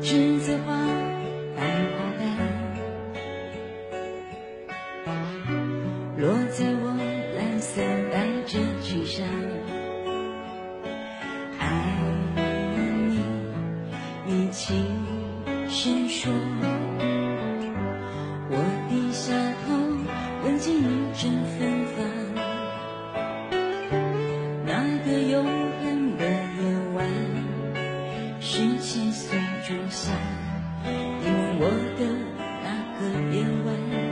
栀子花白花瓣落在我蓝色百褶裙上。爱你你轻声说。随着响你吻我的那个夜晚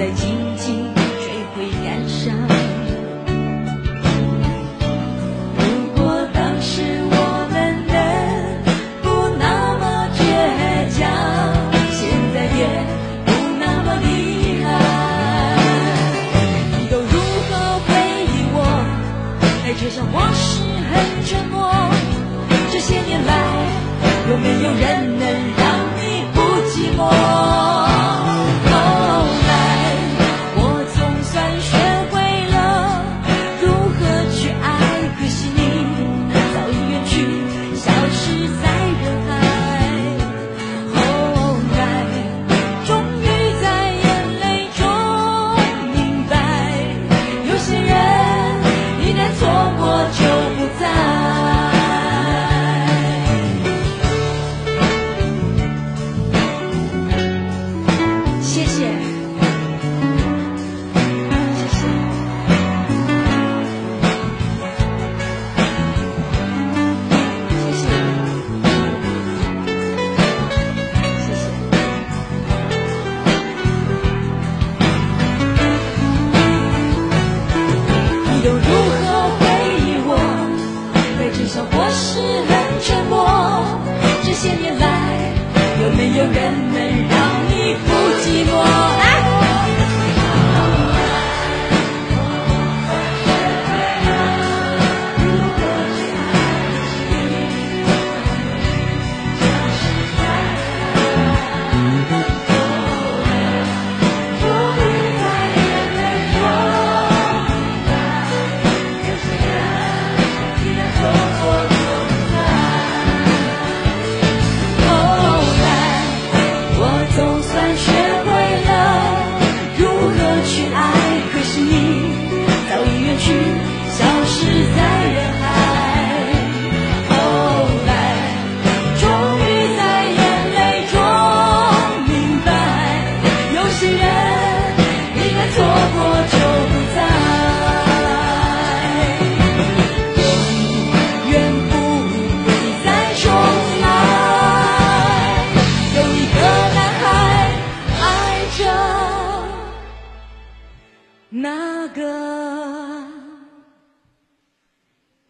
在静静追悔感伤如果当时我们能不那么倔强现在也不那么遗憾你都如何回忆我在着笑或是很沉默这些年来有没有人能让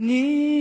你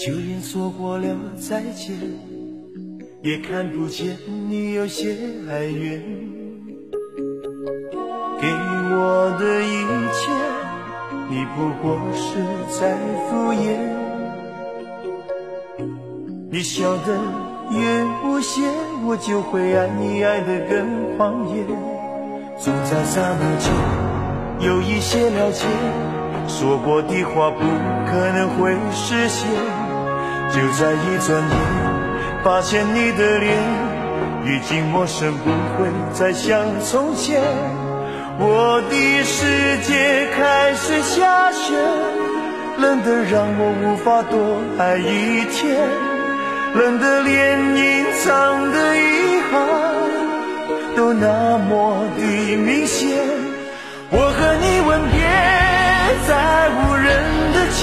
就连说过了再见，也看不见你有些哀怨。给我的一切，你不过是在敷衍。你笑得越无邪，我就会爱你爱得更狂野。总在刹那间有一些了解，说过的话不可能会实现。就在一转眼，发现你的脸已经陌生，不会再像从前。我的世界开始下雪，冷得让我无法多爱一天。冷得连隐藏的遗憾都那么的明显。我和你吻别在无人的街，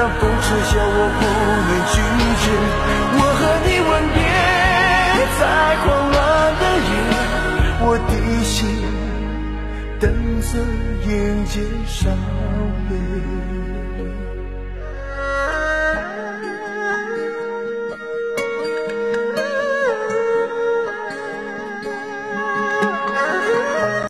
街。让风痴笑，我不能拒绝。我和你吻别在狂乱的夜，我的心等着迎接伤悲。